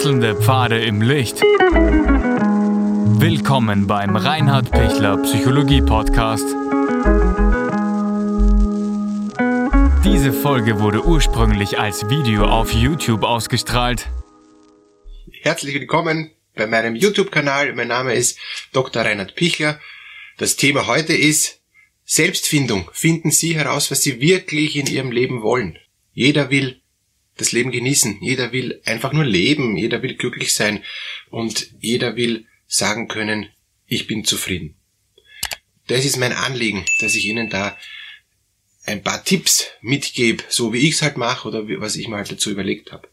Wechselnde Pfade im Licht. Willkommen beim Reinhard Pichler Psychologie Podcast. Diese Folge wurde ursprünglich als Video auf YouTube ausgestrahlt. Herzlich willkommen bei meinem YouTube-Kanal. Mein Name ist Dr. Reinhard Pichler. Das Thema heute ist Selbstfindung. Finden Sie heraus, was Sie wirklich in Ihrem Leben wollen. Jeder will das Leben genießen. Jeder will einfach nur leben. Jeder will glücklich sein. Und jeder will sagen können, ich bin zufrieden. Das ist mein Anliegen, dass ich Ihnen da ein paar Tipps mitgebe, so wie ich es halt mache oder was ich mir halt dazu überlegt habe.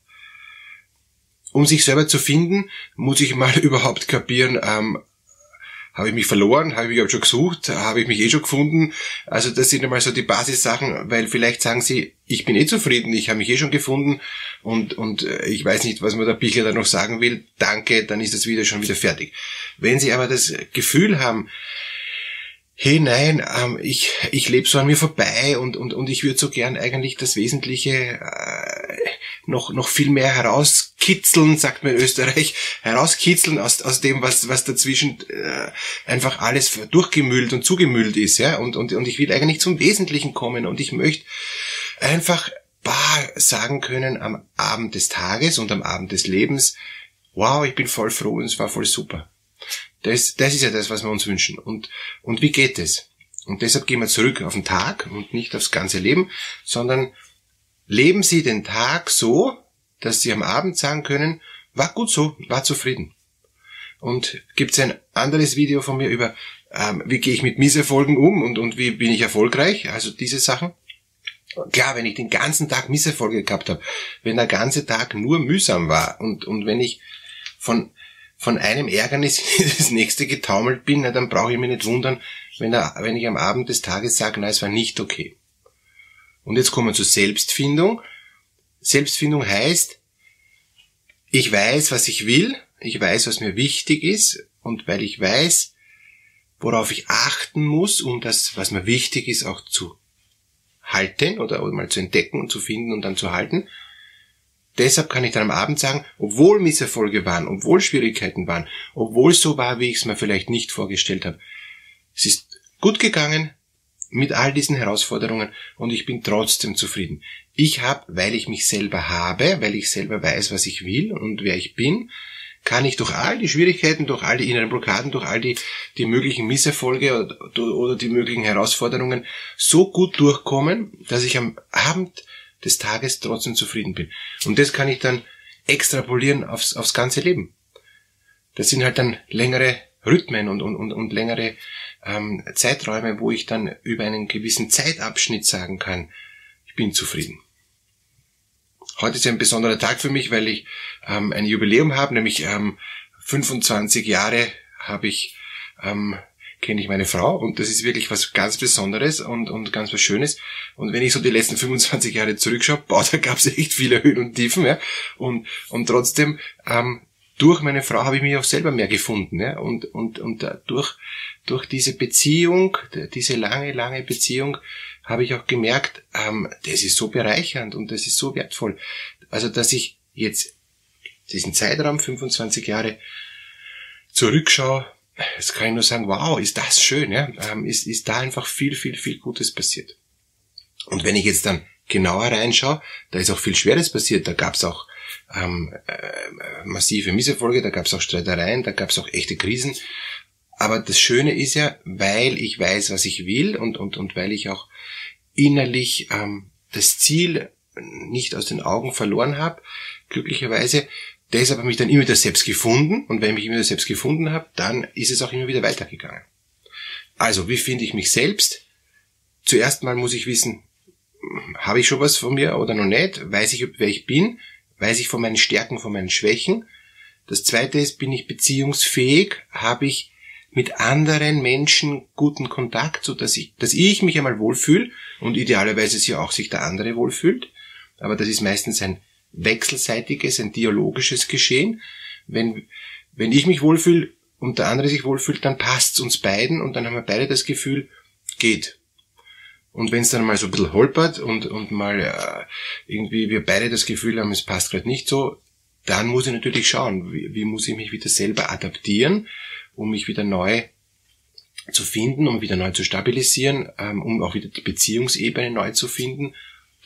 Um sich selber zu finden, muss ich mal überhaupt kapieren, ähm, habe ich mich verloren? Habe ich mich schon gesucht? Habe ich mich eh schon gefunden? Also das sind einmal so die Basissachen, weil vielleicht sagen sie, ich bin eh zufrieden, ich habe mich eh schon gefunden und, und äh, ich weiß nicht, was mir der Bichler da noch sagen will. Danke, dann ist das Video schon wieder fertig. Wenn sie aber das Gefühl haben, hey nein, ähm, ich, ich lebe so an mir vorbei und, und, und ich würde so gern eigentlich das Wesentliche äh, noch, noch viel mehr herauskitzeln, sagt man in Österreich, herauskitzeln aus, aus dem, was, was dazwischen äh, einfach alles durchgemüllt und zugemüllt ist. Ja? Und, und, und ich will eigentlich zum Wesentlichen kommen und ich möchte einfach bar sagen können am Abend des Tages und am Abend des Lebens, wow, ich bin voll froh und es war voll super. Das, das ist ja das, was wir uns wünschen. Und, und wie geht es? Und deshalb gehen wir zurück auf den Tag und nicht aufs ganze Leben, sondern leben Sie den Tag so, dass Sie am Abend sagen können, war gut so, war zufrieden. Und gibt es ein anderes Video von mir über, ähm, wie gehe ich mit Misserfolgen um und, und wie bin ich erfolgreich, also diese Sachen. Klar, wenn ich den ganzen Tag Misserfolge gehabt habe, wenn der ganze Tag nur mühsam war und, und wenn ich von von einem Ärgernis das nächste getaumelt bin, na, dann brauche ich mich nicht wundern, wenn, er, wenn ich am Abend des Tages sage, na, es war nicht okay. Und jetzt kommen wir zur Selbstfindung. Selbstfindung heißt, ich weiß, was ich will, ich weiß, was mir wichtig ist, und weil ich weiß, worauf ich achten muss, um das, was mir wichtig ist, auch zu halten oder mal zu entdecken und zu finden und dann zu halten, Deshalb kann ich dann am Abend sagen, obwohl Misserfolge waren, obwohl Schwierigkeiten waren, obwohl es so war, wie ich es mir vielleicht nicht vorgestellt habe, es ist gut gegangen mit all diesen Herausforderungen und ich bin trotzdem zufrieden. Ich habe, weil ich mich selber habe, weil ich selber weiß, was ich will und wer ich bin, kann ich durch all die Schwierigkeiten, durch all die inneren Blockaden, durch all die, die möglichen Misserfolge oder, oder die möglichen Herausforderungen so gut durchkommen, dass ich am Abend des Tages trotzdem zufrieden bin. Und das kann ich dann extrapolieren aufs, aufs ganze Leben. Das sind halt dann längere Rhythmen und, und, und, und längere ähm, Zeiträume, wo ich dann über einen gewissen Zeitabschnitt sagen kann, ich bin zufrieden. Heute ist ein besonderer Tag für mich, weil ich ähm, ein Jubiläum habe, nämlich ähm, 25 Jahre habe ich ähm, kenne ich meine Frau und das ist wirklich was ganz Besonderes und, und ganz was Schönes. Und wenn ich so die letzten 25 Jahre zurückschaue, boah, da gab es echt viele Höhen und Tiefen, ja. Und, und trotzdem, ähm, durch meine Frau habe ich mich auch selber mehr gefunden, ja. Und, und, und durch, durch diese Beziehung, diese lange, lange Beziehung, habe ich auch gemerkt, ähm, das ist so bereichernd und das ist so wertvoll. Also, dass ich jetzt diesen Zeitraum, 25 Jahre, zurückschaue Jetzt kann ich nur sagen, wow, ist das schön, ja? Ähm, ist, ist da einfach viel, viel, viel Gutes passiert. Und wenn ich jetzt dann genauer reinschaue, da ist auch viel Schweres passiert. Da gab's auch ähm, äh, massive Misserfolge, da gab's auch Streitereien, da gab's auch echte Krisen. Aber das Schöne ist ja, weil ich weiß, was ich will und, und, und weil ich auch innerlich ähm, das Ziel nicht aus den Augen verloren habe, glücklicherweise, Deshalb habe ich mich dann immer wieder selbst gefunden und wenn ich mich immer wieder selbst gefunden habe, dann ist es auch immer wieder weitergegangen. Also, wie finde ich mich selbst? Zuerst mal muss ich wissen, habe ich schon was von mir oder noch nicht? Weiß ich, wer ich bin? Weiß ich von meinen Stärken, von meinen Schwächen? Das zweite ist, bin ich beziehungsfähig? Habe ich mit anderen Menschen guten Kontakt, so dass ich, dass ich mich einmal wohlfühle und idealerweise sich auch sich der andere wohlfühlt. Aber das ist meistens ein wechselseitiges, ein dialogisches Geschehen. Wenn, wenn ich mich wohlfühle und der andere sich wohlfühlt, dann passt's uns beiden und dann haben wir beide das Gefühl, geht. Und wenn es dann mal so ein bisschen holpert und, und mal äh, irgendwie wir beide das Gefühl haben, es passt gerade nicht so, dann muss ich natürlich schauen, wie, wie muss ich mich wieder selber adaptieren, um mich wieder neu zu finden, um wieder neu zu stabilisieren, ähm, um auch wieder die Beziehungsebene neu zu finden.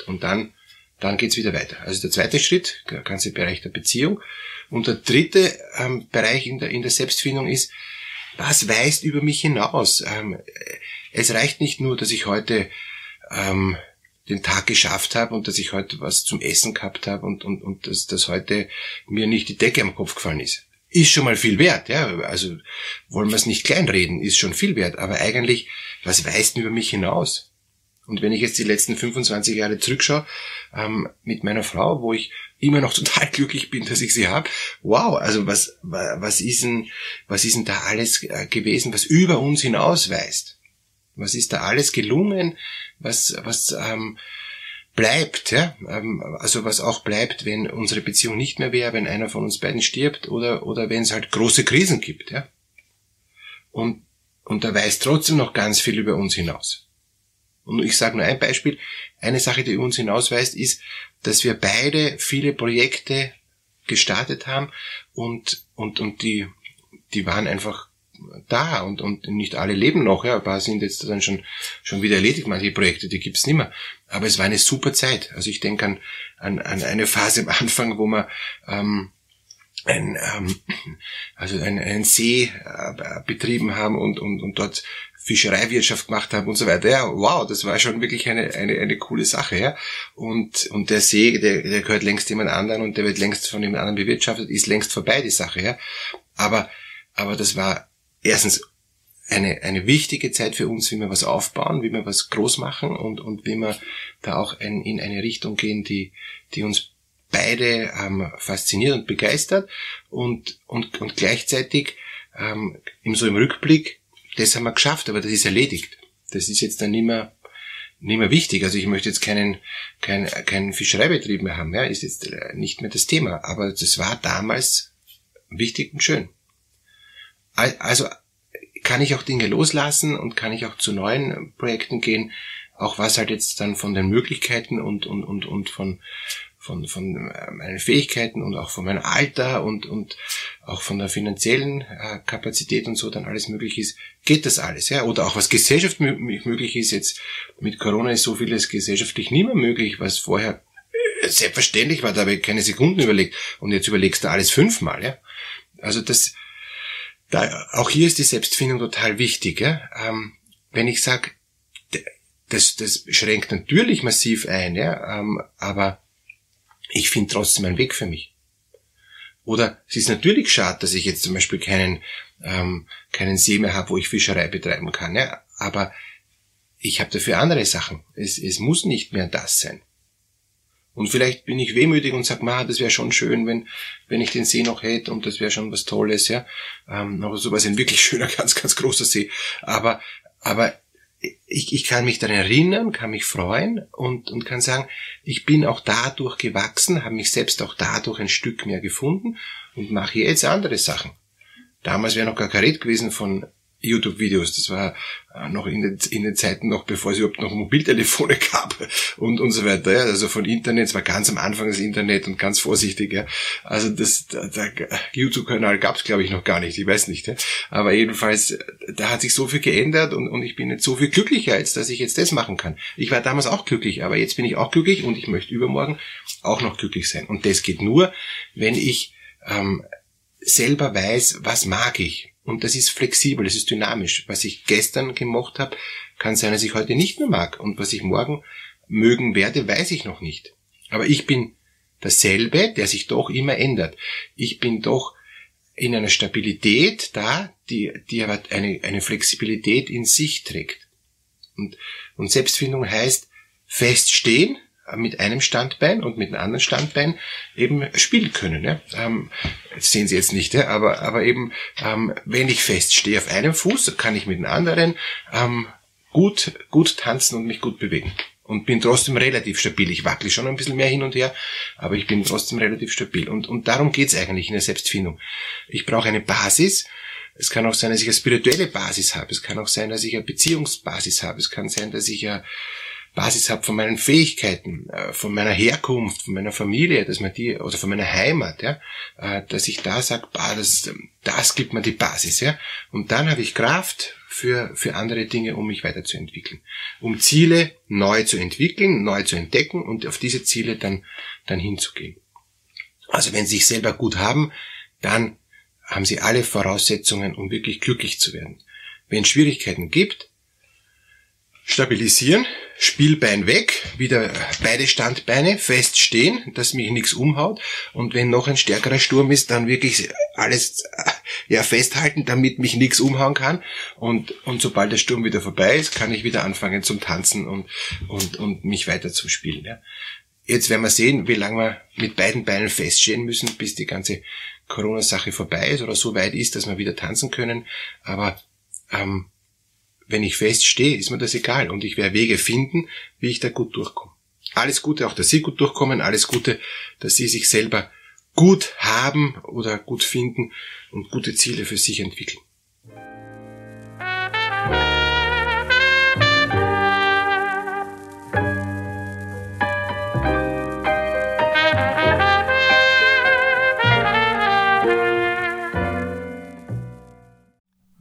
Und dann, dann geht's wieder weiter. Also der zweite Schritt, der ganze Bereich der Beziehung. Und der dritte ähm, Bereich in der, in der Selbstfindung ist, was weist über mich hinaus? Ähm, es reicht nicht nur, dass ich heute ähm, den Tag geschafft habe und dass ich heute was zum Essen gehabt habe und, und, und dass, dass heute mir nicht die Decke am Kopf gefallen ist. Ist schon mal viel wert, ja. Also wollen wir es nicht kleinreden, ist schon viel wert. Aber eigentlich, was weist über mich hinaus? Und wenn ich jetzt die letzten 25 Jahre zurückschaue, ähm, mit meiner Frau, wo ich immer noch total glücklich bin, dass ich sie habe, wow, also was, was ist denn, was ist denn da alles äh, gewesen, was über uns hinausweist? Was ist da alles gelungen? Was, was ähm, bleibt? Ja? Ähm, also was auch bleibt, wenn unsere Beziehung nicht mehr wäre, wenn einer von uns beiden stirbt oder, oder wenn es halt große Krisen gibt. Ja? Und, und da weiß trotzdem noch ganz viel über uns hinaus. Und ich sage nur ein Beispiel. Eine Sache, die uns hinausweist, ist, dass wir beide viele Projekte gestartet haben und, und, und die, die waren einfach da und, und nicht alle leben noch, ja, ein paar sind jetzt dann schon, schon wieder erledigt, manche Projekte, die gibt's nicht mehr. Aber es war eine super Zeit. Also ich denke an, an, an eine Phase am Anfang, wo man ähm, ein, ähm, also einen, einen See äh, betrieben haben und, und, und dort Fischereiwirtschaft gemacht haben und so weiter. Ja, wow, das war schon wirklich eine, eine, eine coole Sache, ja. Und, und der See, der, der gehört längst jemand anderen und der wird längst von jemand anderen bewirtschaftet, ist längst vorbei, die Sache, ja. Aber, aber das war erstens eine, eine wichtige Zeit für uns, wie wir was aufbauen, wie wir was groß machen und, und wie wir da auch ein, in eine Richtung gehen, die, die uns beide ähm, fasziniert und begeistert und, und, und gleichzeitig ähm, im, so im Rückblick, das haben wir geschafft, aber das ist erledigt. Das ist jetzt dann nicht mehr, nicht mehr wichtig. Also ich möchte jetzt keinen, keinen, keinen Fischereibetrieb mehr haben, ja, ist jetzt äh, nicht mehr das Thema. Aber das war damals wichtig und schön. Also kann ich auch Dinge loslassen und kann ich auch zu neuen Projekten gehen, auch was halt jetzt dann von den Möglichkeiten und, und, und, und von, von, von äh, meinen Fähigkeiten und auch von meinem Alter und, und auch von der finanziellen äh, Kapazität und so dann alles möglich ist, geht das alles, ja. Oder auch was gesellschaftlich möglich ist, jetzt mit Corona ist so vieles gesellschaftlich nicht mehr möglich, was vorher äh, selbstverständlich war, da habe ich keine Sekunden überlegt und jetzt überlegst du alles fünfmal, ja. Also das, da, auch hier ist die Selbstfindung total wichtig. Ja? Ähm, wenn ich sage, das, das schränkt natürlich massiv ein, ja, ähm, aber ich finde trotzdem einen Weg für mich. Oder es ist natürlich schade, dass ich jetzt zum Beispiel keinen, ähm, keinen See mehr habe, wo ich Fischerei betreiben kann, ja, aber ich habe dafür andere Sachen. Es, es muss nicht mehr das sein. Und vielleicht bin ich wehmütig und sage, ma, das wäre schon schön, wenn, wenn ich den See noch hätte und das wäre schon was Tolles, ja. Ähm, aber sowas ein wirklich schöner, ganz, ganz großer See. Aber, aber ich, ich kann mich daran erinnern, kann mich freuen und, und kann sagen, ich bin auch dadurch gewachsen, habe mich selbst auch dadurch ein Stück mehr gefunden und mache jetzt andere Sachen. Damals wäre noch gar kein Red gewesen von YouTube-Videos. Das war äh, noch in den, in den Zeiten noch, bevor es überhaupt noch Mobiltelefone gab und, und so weiter. Ja. Also von Internet, es war ganz am Anfang das Internet und ganz vorsichtig. Ja. Also das, der, der YouTube-Kanal gab es, glaube ich, noch gar nicht. Ich weiß nicht. Ja. Aber jedenfalls, da hat sich so viel geändert und, und ich bin jetzt so viel glücklicher, als dass ich jetzt das machen kann. Ich war damals auch glücklich, aber jetzt bin ich auch glücklich und ich möchte übermorgen auch noch glücklich sein. Und das geht nur, wenn ich ähm, selber weiß, was mag ich und das ist flexibel, das ist dynamisch. Was ich gestern gemacht habe, kann sein, dass ich heute nicht mehr mag. Und was ich morgen mögen werde, weiß ich noch nicht. Aber ich bin dasselbe, der sich doch immer ändert. Ich bin doch in einer Stabilität da, die, die aber eine, eine Flexibilität in sich trägt. Und, und Selbstfindung heißt feststehen, mit einem Standbein und mit einem anderen Standbein eben spielen können. Ja? Ähm, das sehen Sie jetzt nicht, ja? aber, aber eben, ähm, wenn ich feststehe auf einem Fuß, kann ich mit dem anderen ähm, gut, gut tanzen und mich gut bewegen. Und bin trotzdem relativ stabil. Ich wackle schon ein bisschen mehr hin und her, aber ich bin trotzdem relativ stabil. Und, und darum geht's eigentlich in der Selbstfindung. Ich brauche eine Basis, es kann auch sein, dass ich eine spirituelle Basis habe. Es kann auch sein, dass ich eine Beziehungsbasis habe. Es kann sein, dass ich eine Basis habe von meinen Fähigkeiten, äh, von meiner Herkunft, von meiner Familie, dass man die, oder von meiner Heimat, ja, äh, dass ich da sage, das, das gibt mir die Basis, ja. Und dann habe ich Kraft für, für andere Dinge, um mich weiterzuentwickeln. Um Ziele neu zu entwickeln, neu zu entdecken und auf diese Ziele dann, dann hinzugehen. Also wenn Sie sich selber gut haben, dann haben Sie alle Voraussetzungen, um wirklich glücklich zu werden. Wenn es Schwierigkeiten gibt, stabilisieren, Spielbein weg, wieder beide Standbeine feststehen, dass mich nichts umhaut und wenn noch ein stärkerer Sturm ist, dann wirklich alles ja festhalten, damit mich nichts umhauen kann und und sobald der Sturm wieder vorbei ist, kann ich wieder anfangen zum Tanzen und und und mich weiter zum Spielen. Ja. Jetzt werden wir sehen, wie lange wir mit beiden Beinen feststehen müssen, bis die ganze Corona-Sache vorbei ist oder so weit ist, dass wir wieder tanzen können. Aber ähm, wenn ich feststehe, ist mir das egal und ich werde Wege finden, wie ich da gut durchkomme. Alles Gute, auch dass Sie gut durchkommen, alles Gute, dass Sie sich selber gut haben oder gut finden und gute Ziele für sich entwickeln.